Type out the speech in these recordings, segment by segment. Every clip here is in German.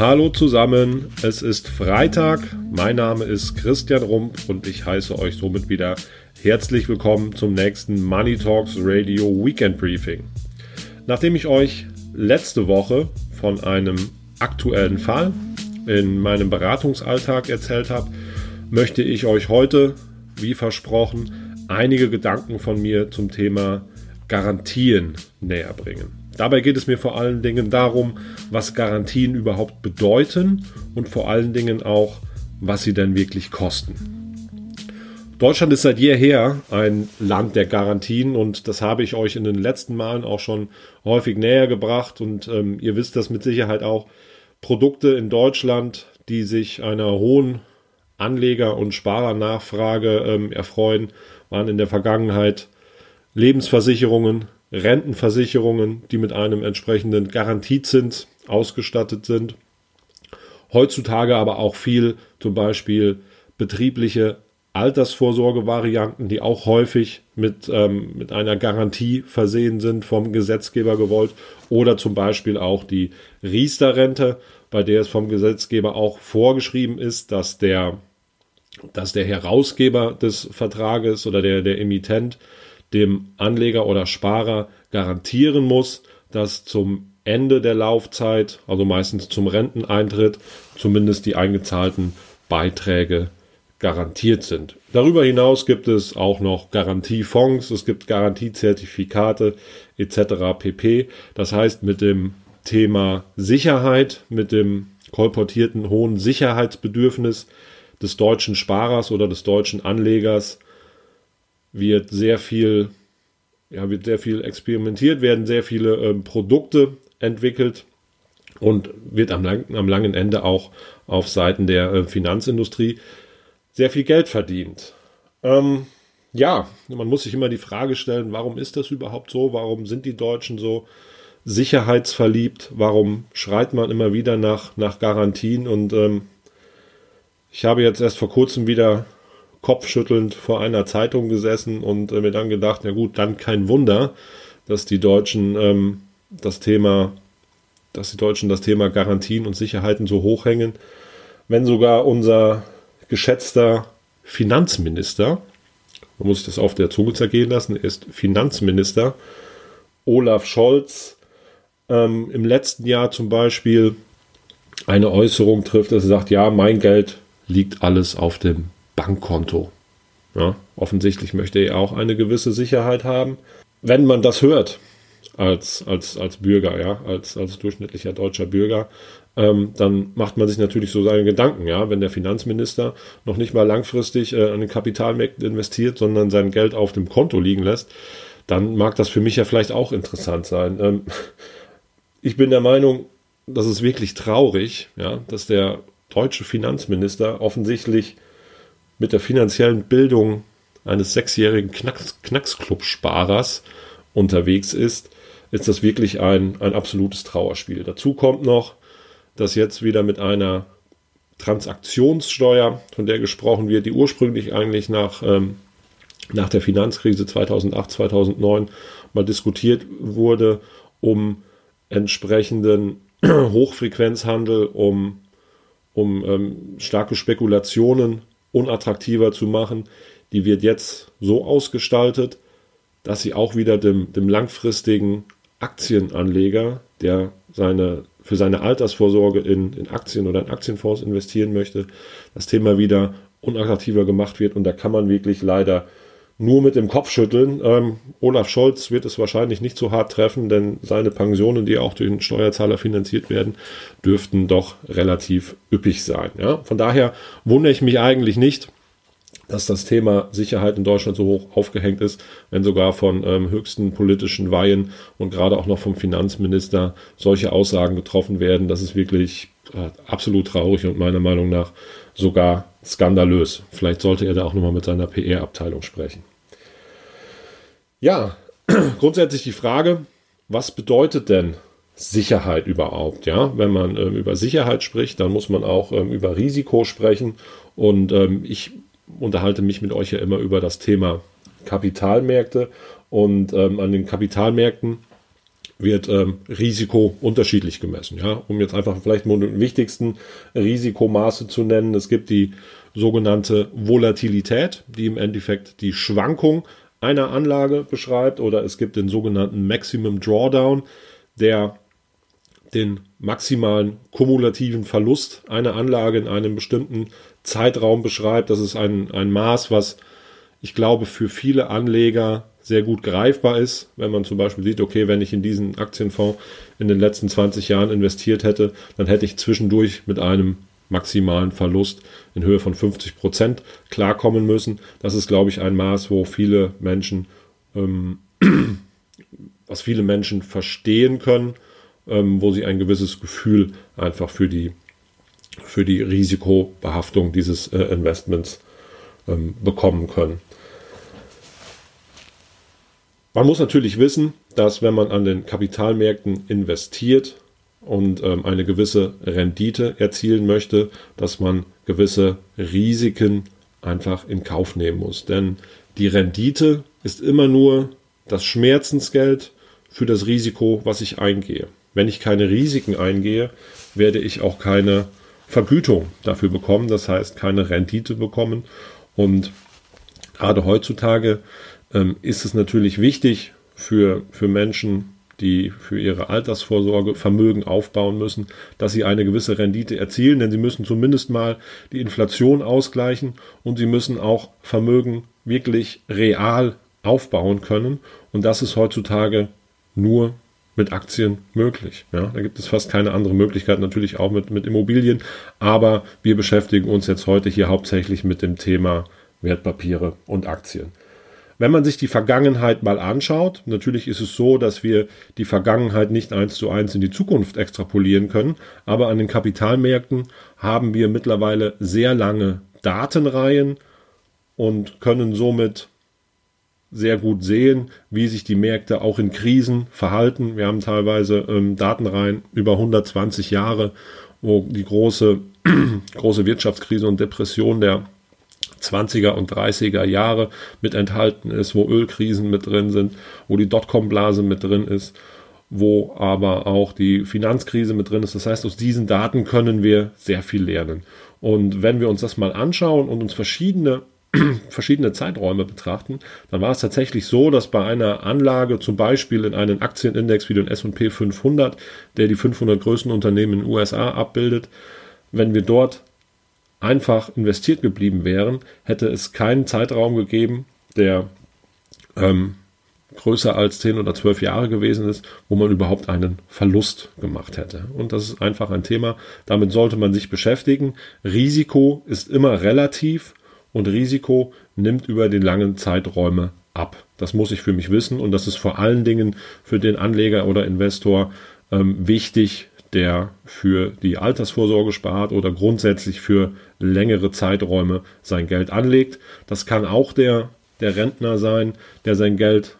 Hallo zusammen, es ist Freitag, mein Name ist Christian Rump und ich heiße euch somit wieder herzlich willkommen zum nächsten Money Talks Radio Weekend Briefing. Nachdem ich euch letzte Woche von einem aktuellen Fall in meinem Beratungsalltag erzählt habe, möchte ich euch heute, wie versprochen, einige Gedanken von mir zum Thema Garantien näher bringen. Dabei geht es mir vor allen Dingen darum, was Garantien überhaupt bedeuten und vor allen Dingen auch, was sie denn wirklich kosten. Deutschland ist seit jeher ein Land der Garantien und das habe ich euch in den letzten Malen auch schon häufig näher gebracht und ähm, ihr wisst das mit Sicherheit auch. Produkte in Deutschland, die sich einer hohen Anleger- und Sparernachfrage ähm, erfreuen, waren in der Vergangenheit Lebensversicherungen, Rentenversicherungen, die mit einem entsprechenden Garantiezins ausgestattet sind. Heutzutage aber auch viel zum Beispiel betriebliche Altersvorsorgevarianten, die auch häufig mit, ähm, mit einer Garantie versehen sind, vom Gesetzgeber gewollt. Oder zum Beispiel auch die Riester-Rente, bei der es vom Gesetzgeber auch vorgeschrieben ist, dass der, dass der Herausgeber des Vertrages oder der, der Emittent dem Anleger oder Sparer garantieren muss, dass zum Ende der Laufzeit, also meistens zum Renteneintritt, zumindest die eingezahlten Beiträge garantiert sind. Darüber hinaus gibt es auch noch Garantiefonds, es gibt Garantiezertifikate etc. pp. Das heißt, mit dem Thema Sicherheit, mit dem kolportierten hohen Sicherheitsbedürfnis des deutschen Sparers oder des deutschen Anlegers wird sehr viel, ja, wird sehr viel experimentiert, werden sehr viele ähm, Produkte entwickelt und wird am, lang, am langen Ende auch auf Seiten der äh, Finanzindustrie sehr viel Geld verdient. Ähm, ja, man muss sich immer die Frage stellen, warum ist das überhaupt so? Warum sind die Deutschen so sicherheitsverliebt? Warum schreit man immer wieder nach, nach Garantien? Und ähm, ich habe jetzt erst vor kurzem wieder kopfschüttelnd vor einer Zeitung gesessen und äh, mir dann gedacht, na gut, dann kein Wunder, dass die Deutschen ähm, das Thema, dass die Deutschen das Thema Garantien und Sicherheiten so hoch hängen, wenn sogar unser geschätzter Finanzminister, man muss sich das auf der Zunge zergehen lassen, ist Finanzminister Olaf Scholz ähm, im letzten Jahr zum Beispiel eine Äußerung trifft, dass er sagt, ja, mein Geld liegt alles auf dem Bankkonto. Ja, offensichtlich möchte er auch eine gewisse Sicherheit haben. Wenn man das hört als, als, als Bürger, ja, als, als durchschnittlicher deutscher Bürger, ähm, dann macht man sich natürlich so seine Gedanken, ja, wenn der Finanzminister noch nicht mal langfristig äh, an den Kapitalmärkten investiert, sondern sein Geld auf dem Konto liegen lässt, dann mag das für mich ja vielleicht auch interessant sein. Ähm, ich bin der Meinung, das ist wirklich traurig, ja, dass der deutsche Finanzminister offensichtlich mit der finanziellen Bildung eines sechsjährigen Knacks, Knacksclub-Sparers unterwegs ist, ist das wirklich ein, ein absolutes Trauerspiel. Dazu kommt noch, dass jetzt wieder mit einer Transaktionssteuer, von der gesprochen wird, die ursprünglich eigentlich nach, ähm, nach der Finanzkrise 2008, 2009 mal diskutiert wurde, um entsprechenden Hochfrequenzhandel, um, um ähm, starke Spekulationen unattraktiver zu machen, die wird jetzt so ausgestaltet, dass sie auch wieder dem, dem langfristigen Aktienanleger, der seine, für seine Altersvorsorge in, in Aktien oder in Aktienfonds investieren möchte, das Thema wieder unattraktiver gemacht wird. Und da kann man wirklich leider nur mit dem Kopf schütteln. Ähm, Olaf Scholz wird es wahrscheinlich nicht so hart treffen, denn seine Pensionen, die auch durch den Steuerzahler finanziert werden, dürften doch relativ üppig sein. Ja? Von daher wundere ich mich eigentlich nicht, dass das Thema Sicherheit in Deutschland so hoch aufgehängt ist, wenn sogar von ähm, höchsten politischen Weihen und gerade auch noch vom Finanzminister solche Aussagen getroffen werden. Das ist wirklich äh, absolut traurig und meiner Meinung nach sogar skandalös. Vielleicht sollte er da auch nochmal mit seiner PR-Abteilung sprechen. Ja, grundsätzlich die Frage, was bedeutet denn Sicherheit überhaupt? Ja, wenn man ähm, über Sicherheit spricht, dann muss man auch ähm, über Risiko sprechen. Und ähm, ich unterhalte mich mit euch ja immer über das Thema Kapitalmärkte. Und ähm, an den Kapitalmärkten wird ähm, Risiko unterschiedlich gemessen. Ja, um jetzt einfach vielleicht nur den wichtigsten Risikomaße zu nennen. Es gibt die sogenannte Volatilität, die im Endeffekt die Schwankung einer Anlage beschreibt, oder es gibt den sogenannten Maximum Drawdown, der den maximalen kumulativen Verlust einer Anlage in einem bestimmten Zeitraum beschreibt. Das ist ein, ein Maß, was ich glaube für viele Anleger sehr gut greifbar ist, wenn man zum Beispiel sieht, okay, wenn ich in diesen Aktienfonds in den letzten 20 Jahren investiert hätte, dann hätte ich zwischendurch mit einem maximalen Verlust in Höhe von 50 Prozent klarkommen müssen. Das ist, glaube ich, ein Maß, wo viele Menschen, ähm, was viele Menschen verstehen können, ähm, wo sie ein gewisses Gefühl einfach für die, für die Risikobehaftung dieses äh, Investments ähm, bekommen können. Man muss natürlich wissen, dass wenn man an den Kapitalmärkten investiert und ähm, eine gewisse Rendite erzielen möchte, dass man gewisse Risiken einfach in Kauf nehmen muss. Denn die Rendite ist immer nur das Schmerzensgeld für das Risiko, was ich eingehe. Wenn ich keine Risiken eingehe, werde ich auch keine Vergütung dafür bekommen, das heißt keine Rendite bekommen. Und gerade heutzutage ähm, ist es natürlich wichtig für, für Menschen, die für ihre Altersvorsorge Vermögen aufbauen müssen, dass sie eine gewisse Rendite erzielen, denn sie müssen zumindest mal die Inflation ausgleichen und sie müssen auch Vermögen wirklich real aufbauen können. Und das ist heutzutage nur mit Aktien möglich. Ja, da gibt es fast keine andere Möglichkeit, natürlich auch mit, mit Immobilien. Aber wir beschäftigen uns jetzt heute hier hauptsächlich mit dem Thema Wertpapiere und Aktien. Wenn man sich die Vergangenheit mal anschaut, natürlich ist es so, dass wir die Vergangenheit nicht eins zu eins in die Zukunft extrapolieren können, aber an den Kapitalmärkten haben wir mittlerweile sehr lange Datenreihen und können somit sehr gut sehen, wie sich die Märkte auch in Krisen verhalten. Wir haben teilweise ähm, Datenreihen über 120 Jahre, wo die große, große Wirtschaftskrise und Depression der 20er und 30er Jahre mit enthalten ist, wo Ölkrisen mit drin sind, wo die Dotcom-Blase mit drin ist, wo aber auch die Finanzkrise mit drin ist. Das heißt, aus diesen Daten können wir sehr viel lernen. Und wenn wir uns das mal anschauen und uns verschiedene verschiedene Zeiträume betrachten, dann war es tatsächlich so, dass bei einer Anlage zum Beispiel in einen Aktienindex wie den S&P 500, der die 500 größten Unternehmen in den USA abbildet, wenn wir dort einfach investiert geblieben wären, hätte es keinen Zeitraum gegeben, der ähm, größer als 10 oder 12 Jahre gewesen ist, wo man überhaupt einen Verlust gemacht hätte. Und das ist einfach ein Thema, damit sollte man sich beschäftigen. Risiko ist immer relativ und Risiko nimmt über die langen Zeiträume ab. Das muss ich für mich wissen und das ist vor allen Dingen für den Anleger oder Investor ähm, wichtig, der für die Altersvorsorge spart oder grundsätzlich für längere Zeiträume sein Geld anlegt. Das kann auch der, der Rentner sein, der sein Geld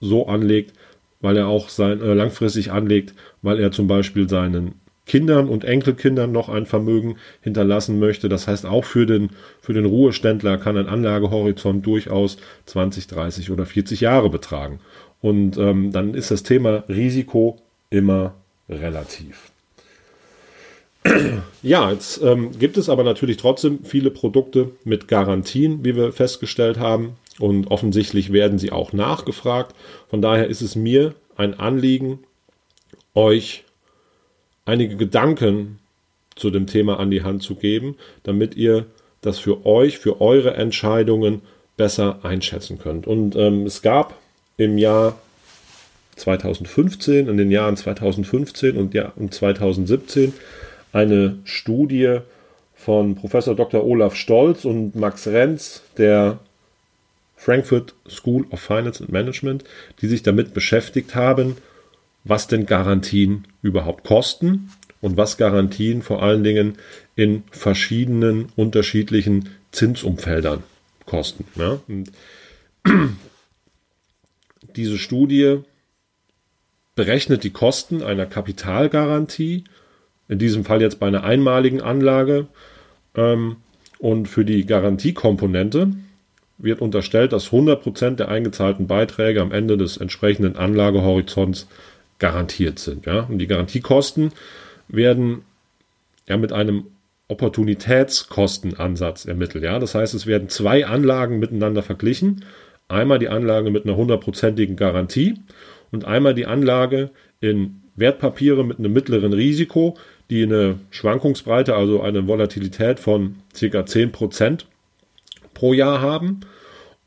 so anlegt, weil er auch sein, äh, langfristig anlegt, weil er zum Beispiel seinen Kindern und Enkelkindern noch ein Vermögen hinterlassen möchte. Das heißt, auch für den, für den Ruheständler kann ein Anlagehorizont durchaus 20, 30 oder 40 Jahre betragen. Und ähm, dann ist das Thema Risiko immer relativ. Ja, jetzt ähm, gibt es aber natürlich trotzdem viele Produkte mit Garantien, wie wir festgestellt haben. Und offensichtlich werden sie auch nachgefragt. Von daher ist es mir ein Anliegen, euch einige Gedanken zu dem Thema an die Hand zu geben, damit ihr das für euch, für eure Entscheidungen besser einschätzen könnt. Und ähm, es gab im Jahr 2015, in den Jahren 2015 und, ja, und 2017 eine Studie von Professor Dr. Olaf Stolz und Max Renz der Frankfurt School of Finance and Management, die sich damit beschäftigt haben, was denn Garantien überhaupt kosten und was Garantien vor allen Dingen in verschiedenen unterschiedlichen Zinsumfeldern kosten. Ja? diese Studie berechnet die Kosten einer Kapitalgarantie, in diesem Fall jetzt bei einer einmaligen Anlage. Ähm, und für die Garantiekomponente wird unterstellt, dass 100% der eingezahlten Beiträge am Ende des entsprechenden Anlagehorizonts garantiert sind. Ja? Und die Garantiekosten werden ja mit einem Opportunitätskostenansatz ermittelt. Ja? Das heißt, es werden zwei Anlagen miteinander verglichen. Einmal die Anlage mit einer hundertprozentigen Garantie und einmal die Anlage in Wertpapiere mit einem mittleren Risiko, die eine Schwankungsbreite, also eine Volatilität von ca. 10% pro Jahr haben.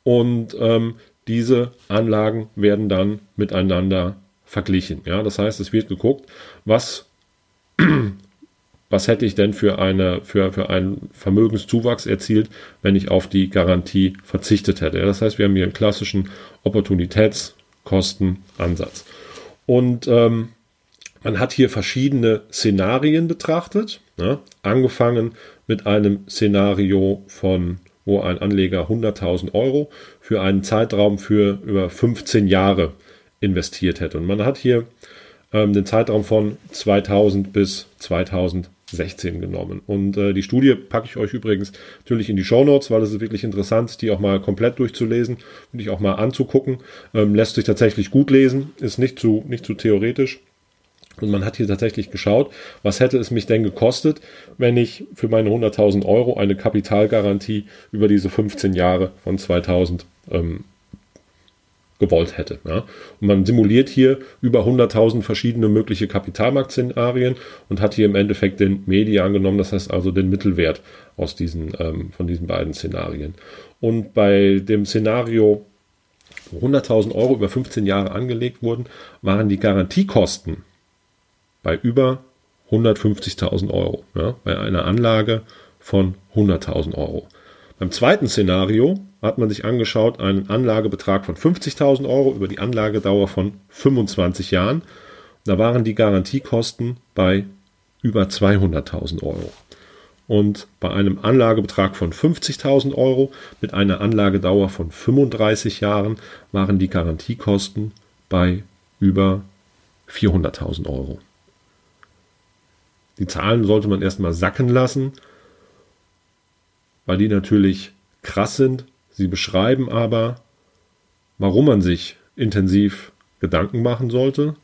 Und ähm, diese Anlagen werden dann miteinander verglichen. Ja, das heißt, es wird geguckt, was, was hätte ich denn für, eine, für, für einen Vermögenszuwachs erzielt, wenn ich auf die Garantie verzichtet hätte. Ja, das heißt, wir haben hier einen klassischen Opportunitätskostenansatz. Und ähm, man hat hier verschiedene Szenarien betrachtet, ne? angefangen mit einem Szenario von, wo ein Anleger 100.000 Euro für einen Zeitraum für über 15 Jahre investiert hätte. Und man hat hier ähm, den Zeitraum von 2000 bis 2016 genommen. Und äh, die Studie packe ich euch übrigens natürlich in die Show Notes, weil es ist wirklich interessant, die auch mal komplett durchzulesen und die auch mal anzugucken. Ähm, lässt sich tatsächlich gut lesen, ist nicht zu, nicht zu theoretisch. Und man hat hier tatsächlich geschaut, was hätte es mich denn gekostet, wenn ich für meine 100.000 Euro eine Kapitalgarantie über diese 15 Jahre von 2000 ähm, gewollt hätte. Ja. Und man simuliert hier über 100.000 verschiedene mögliche Kapitalmarktszenarien und hat hier im Endeffekt den Median genommen, das heißt also den Mittelwert aus diesen, ähm, von diesen beiden Szenarien. Und bei dem Szenario, wo 100.000 Euro über 15 Jahre angelegt wurden, waren die Garantiekosten bei über 150.000 Euro, ja, bei einer Anlage von 100.000 Euro. Beim zweiten Szenario hat man sich angeschaut einen Anlagebetrag von 50.000 Euro über die Anlagedauer von 25 Jahren. Da waren die Garantiekosten bei über 200.000 Euro. Und bei einem Anlagebetrag von 50.000 Euro mit einer Anlagedauer von 35 Jahren waren die Garantiekosten bei über 400.000 Euro. Die Zahlen sollte man erstmal sacken lassen, weil die natürlich krass sind. Sie beschreiben aber, warum man sich intensiv Gedanken machen sollte,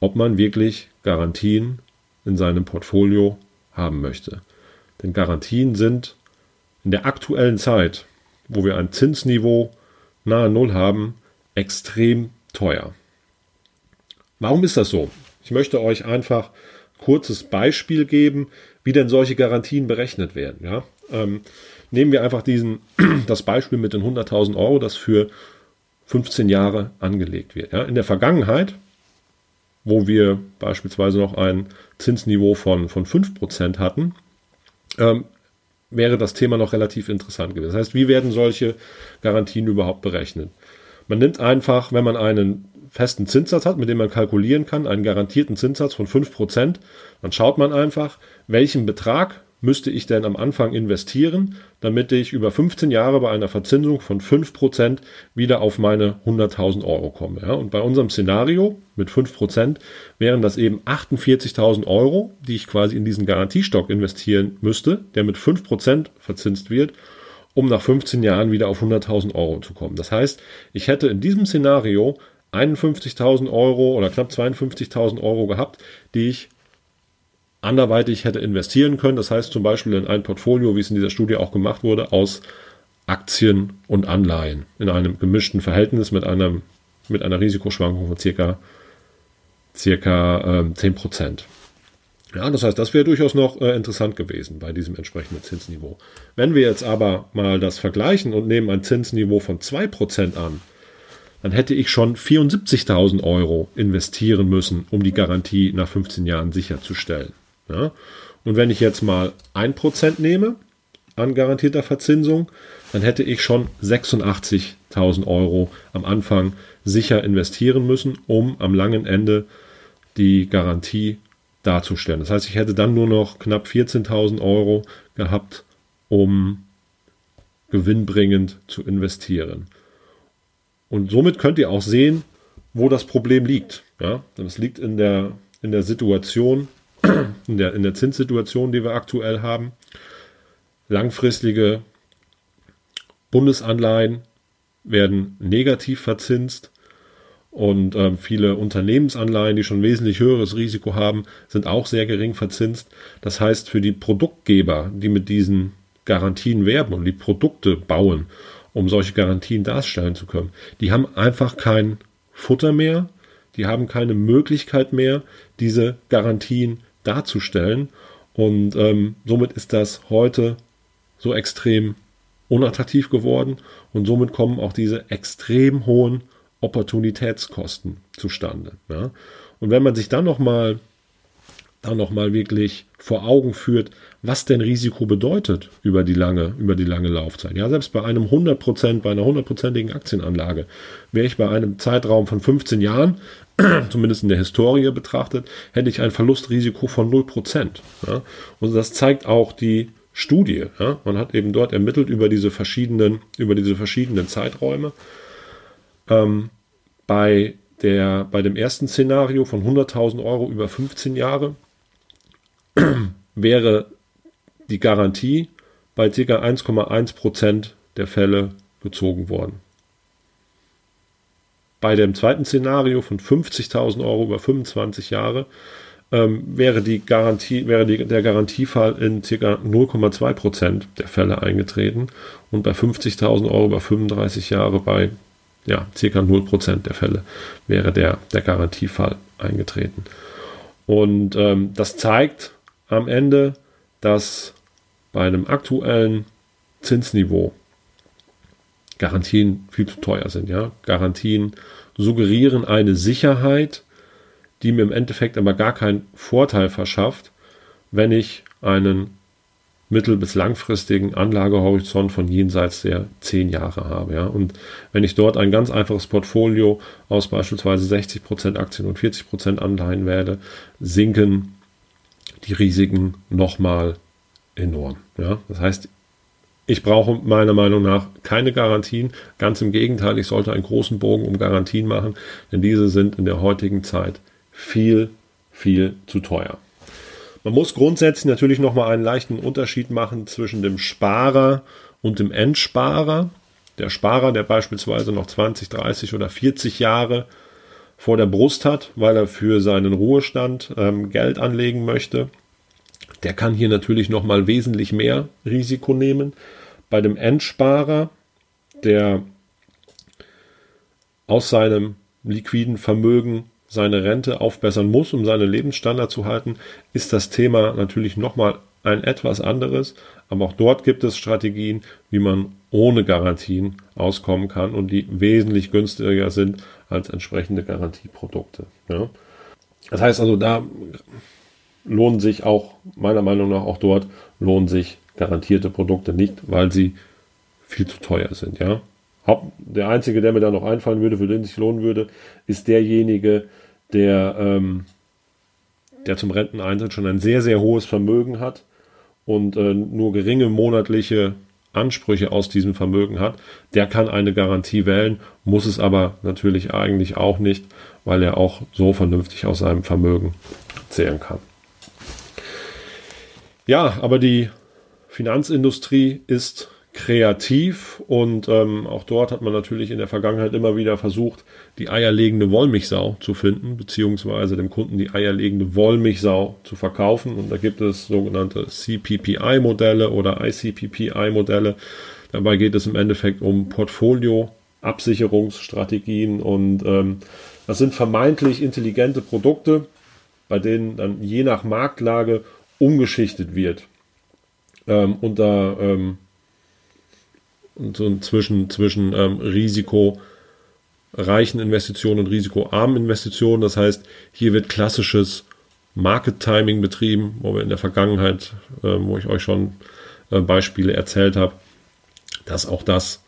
ob man wirklich Garantien in seinem Portfolio haben möchte. Denn Garantien sind in der aktuellen Zeit, wo wir ein Zinsniveau nahe Null haben, extrem teuer. Warum ist das so? Ich möchte euch einfach kurzes Beispiel geben, wie denn solche Garantien berechnet werden. Ja? Ähm, nehmen wir einfach diesen, das Beispiel mit den 100.000 Euro, das für 15 Jahre angelegt wird. Ja? In der Vergangenheit, wo wir beispielsweise noch ein Zinsniveau von, von 5% hatten, ähm, wäre das Thema noch relativ interessant gewesen. Das heißt, wie werden solche Garantien überhaupt berechnet? Man nimmt einfach, wenn man einen festen Zinssatz hat, mit dem man kalkulieren kann, einen garantierten Zinssatz von 5%, dann schaut man einfach, welchen Betrag müsste ich denn am Anfang investieren, damit ich über 15 Jahre bei einer Verzinsung von 5% wieder auf meine 100.000 Euro komme. Ja? Und bei unserem Szenario mit 5% wären das eben 48.000 Euro, die ich quasi in diesen Garantiestock investieren müsste, der mit 5% verzinst wird, um nach 15 Jahren wieder auf 100.000 Euro zu kommen. Das heißt, ich hätte in diesem Szenario 51.000 Euro oder knapp 52.000 Euro gehabt, die ich anderweitig hätte investieren können. Das heißt zum Beispiel in ein Portfolio, wie es in dieser Studie auch gemacht wurde, aus Aktien und Anleihen in einem gemischten Verhältnis mit, einem, mit einer Risikoschwankung von circa, circa äh, 10 Ja, das heißt, das wäre durchaus noch äh, interessant gewesen bei diesem entsprechenden Zinsniveau. Wenn wir jetzt aber mal das vergleichen und nehmen ein Zinsniveau von 2% an, dann hätte ich schon 74.000 Euro investieren müssen, um die Garantie nach 15 Jahren sicherzustellen. Ja? Und wenn ich jetzt mal 1% nehme an garantierter Verzinsung, dann hätte ich schon 86.000 Euro am Anfang sicher investieren müssen, um am langen Ende die Garantie darzustellen. Das heißt, ich hätte dann nur noch knapp 14.000 Euro gehabt, um gewinnbringend zu investieren. Und somit könnt ihr auch sehen, wo das Problem liegt. Ja, das liegt in der, in der Situation, in der, in der Zinssituation, die wir aktuell haben. Langfristige Bundesanleihen werden negativ verzinst und ähm, viele Unternehmensanleihen, die schon wesentlich höheres Risiko haben, sind auch sehr gering verzinst. Das heißt, für die Produktgeber, die mit diesen Garantien werben und die Produkte bauen, um solche Garantien darstellen zu können, die haben einfach kein Futter mehr, die haben keine Möglichkeit mehr, diese Garantien darzustellen. Und ähm, somit ist das heute so extrem unattraktiv geworden und somit kommen auch diese extrem hohen Opportunitätskosten zustande. Ja? Und wenn man sich dann nochmal dann wirklich vor Augen führt, was denn Risiko bedeutet über die lange, über die lange Laufzeit. Ja, selbst bei einem 100%, bei einer hundertprozentigen Aktienanlage wäre ich bei einem Zeitraum von 15 Jahren, zumindest in der Historie betrachtet, hätte ich ein Verlustrisiko von 0%. Ja? Und das zeigt auch die Studie. Ja? Man hat eben dort ermittelt über diese verschiedenen, über diese verschiedenen Zeiträume. Ähm, bei, der, bei dem ersten Szenario von 100.000 Euro über 15 Jahre wäre die Garantie bei ca. 1,1% der Fälle gezogen worden. Bei dem zweiten Szenario von 50.000 Euro über 25 Jahre ähm, wäre, die Garantie, wäre die, der Garantiefall in ca. 0,2% der Fälle eingetreten und bei 50.000 Euro über 35 Jahre bei ja, circa 0% der Fälle wäre der, der Garantiefall eingetreten. Und ähm, das zeigt am Ende, dass bei einem aktuellen Zinsniveau Garantien viel zu teuer sind. Ja? Garantien suggerieren eine Sicherheit, die mir im Endeffekt aber gar keinen Vorteil verschafft, wenn ich einen mittel- bis langfristigen Anlagehorizont von jenseits der zehn Jahre habe. Ja? Und wenn ich dort ein ganz einfaches Portfolio aus beispielsweise 60% Aktien und 40% Anleihen werde, sinken die Risiken nochmal enorm. Ja? Das heißt, ich brauche meiner Meinung nach keine Garantien. Ganz im Gegenteil, ich sollte einen großen Bogen um Garantien machen, denn diese sind in der heutigen Zeit viel, viel zu teuer. Man muss grundsätzlich natürlich nochmal einen leichten Unterschied machen zwischen dem Sparer und dem Endsparer. Der Sparer, der beispielsweise noch 20, 30 oder 40 Jahre vor der Brust hat, weil er für seinen Ruhestand ähm, Geld anlegen möchte, der kann hier natürlich nochmal wesentlich mehr Risiko nehmen. Bei dem Endsparer, der aus seinem liquiden Vermögen seine Rente aufbessern muss, um seinen Lebensstandard zu halten, ist das Thema natürlich nochmal ein etwas anderes. Aber auch dort gibt es Strategien, wie man ohne Garantien auskommen kann und die wesentlich günstiger sind als entsprechende Garantieprodukte. Ja. Das heißt also, da lohnen sich auch, meiner Meinung nach auch dort, lohnen sich garantierte Produkte nicht, weil sie viel zu teuer sind. Ja. Der einzige, der mir da noch einfallen würde, für den sich lohnen würde, ist derjenige, der, ähm, der zum Renteneintritt schon ein sehr, sehr hohes Vermögen hat und äh, nur geringe monatliche Ansprüche aus diesem Vermögen hat, der kann eine Garantie wählen, muss es aber natürlich eigentlich auch nicht, weil er auch so vernünftig aus seinem Vermögen zählen kann. Ja, aber die Finanzindustrie ist kreativ und ähm, auch dort hat man natürlich in der Vergangenheit immer wieder versucht, die eierlegende Wollmilchsau zu finden, beziehungsweise dem Kunden die eierlegende Wollmilchsau zu verkaufen. Und da gibt es sogenannte CPPI-Modelle oder ICPPI-Modelle. Dabei geht es im Endeffekt um Portfolio-Absicherungsstrategien und ähm, das sind vermeintlich intelligente Produkte, bei denen dann je nach Marktlage umgeschichtet wird. Ähm, unter ähm, so zwischen, zwischen ähm, risikoreichen Investitionen und risikoarmen Investitionen. Das heißt, hier wird klassisches Market Timing betrieben, wo wir in der Vergangenheit, äh, wo ich euch schon äh, Beispiele erzählt habe, dass auch das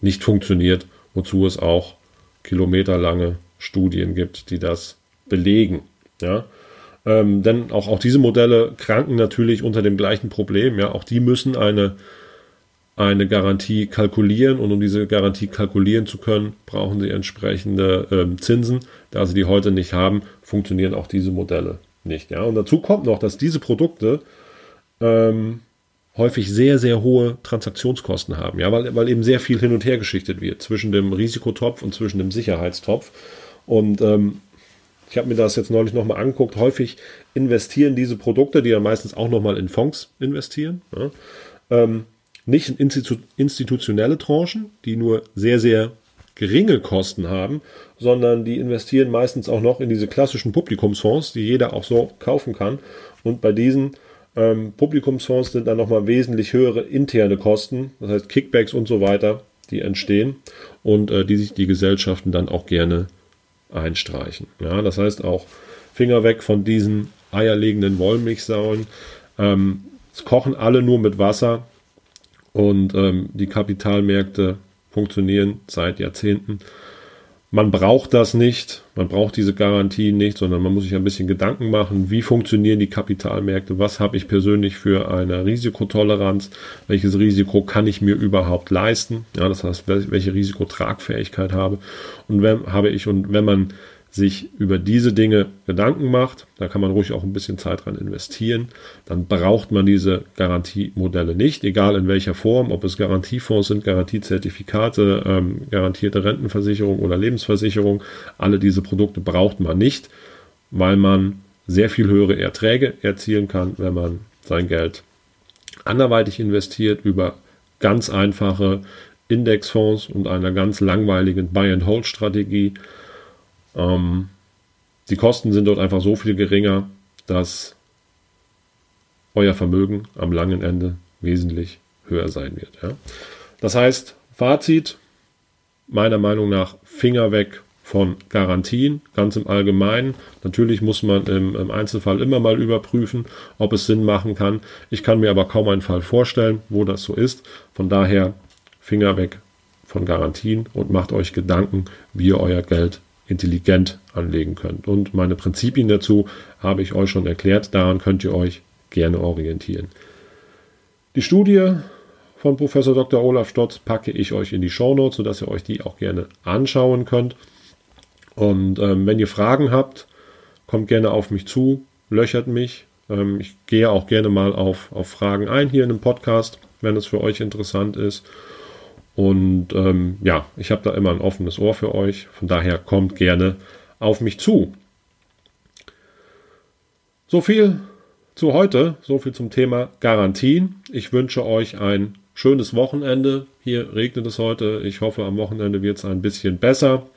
nicht funktioniert, wozu es auch kilometerlange Studien gibt, die das belegen. Ja? Ähm, denn auch, auch diese Modelle kranken natürlich unter dem gleichen Problem. Ja? Auch die müssen eine eine Garantie kalkulieren und um diese Garantie kalkulieren zu können, brauchen sie entsprechende ähm, Zinsen. Da sie die heute nicht haben, funktionieren auch diese Modelle nicht. Ja? Und dazu kommt noch, dass diese Produkte ähm, häufig sehr, sehr hohe Transaktionskosten haben, ja, weil, weil eben sehr viel hin und her geschichtet wird zwischen dem Risikotopf und zwischen dem Sicherheitstopf. Und ähm, ich habe mir das jetzt neulich nochmal angeguckt. Häufig investieren diese Produkte, die ja meistens auch nochmal in Fonds investieren, ja, ähm, nicht in Institu institutionelle Tranchen, die nur sehr, sehr geringe Kosten haben, sondern die investieren meistens auch noch in diese klassischen Publikumsfonds, die jeder auch so kaufen kann. Und bei diesen ähm, Publikumsfonds sind dann nochmal wesentlich höhere interne Kosten, das heißt Kickbacks und so weiter, die entstehen und äh, die sich die Gesellschaften dann auch gerne einstreichen. Ja, das heißt auch Finger weg von diesen eierlegenden Wollmilchsauen. Ähm, es kochen alle nur mit Wasser und ähm, die Kapitalmärkte funktionieren seit Jahrzehnten. Man braucht das nicht, man braucht diese Garantien nicht, sondern man muss sich ein bisschen Gedanken machen, wie funktionieren die Kapitalmärkte, was habe ich persönlich für eine Risikotoleranz, welches Risiko kann ich mir überhaupt leisten, ja, das heißt, welche Risikotragfähigkeit habe? Und wenn habe ich und wenn man sich über diese Dinge Gedanken macht, da kann man ruhig auch ein bisschen Zeit dran investieren, dann braucht man diese Garantiemodelle nicht, egal in welcher Form, ob es Garantiefonds sind, Garantiezertifikate, ähm, garantierte Rentenversicherung oder Lebensversicherung, alle diese Produkte braucht man nicht, weil man sehr viel höhere Erträge erzielen kann, wenn man sein Geld anderweitig investiert über ganz einfache Indexfonds und einer ganz langweiligen Buy-and-Hold-Strategie ähm, die Kosten sind dort einfach so viel geringer, dass euer Vermögen am langen Ende wesentlich höher sein wird. Ja? Das heißt, Fazit, meiner Meinung nach Finger weg von Garantien, ganz im Allgemeinen. Natürlich muss man im, im, Einzelfall immer mal überprüfen, ob es Sinn machen kann. Ich kann mir aber kaum einen Fall vorstellen, wo das so ist. Von daher Finger weg von Garantien und macht euch Gedanken, wie ihr euer Geld intelligent anlegen könnt. Und meine Prinzipien dazu habe ich euch schon erklärt. Daran könnt ihr euch gerne orientieren. Die Studie von Professor Dr. Olaf Stotz packe ich euch in die Shownotes, sodass ihr euch die auch gerne anschauen könnt. Und ähm, wenn ihr Fragen habt, kommt gerne auf mich zu, löchert mich. Ähm, ich gehe auch gerne mal auf, auf Fragen ein hier in dem Podcast, wenn es für euch interessant ist. Und ähm, ja, ich habe da immer ein offenes Ohr für euch. Von daher kommt gerne auf mich zu. So viel zu heute, so viel zum Thema Garantien. Ich wünsche euch ein schönes Wochenende. Hier regnet es heute. Ich hoffe, am Wochenende wird es ein bisschen besser.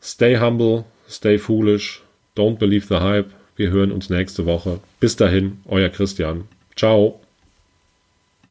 Stay humble, stay foolish, don't believe the hype. Wir hören uns nächste Woche. Bis dahin, euer Christian. Ciao.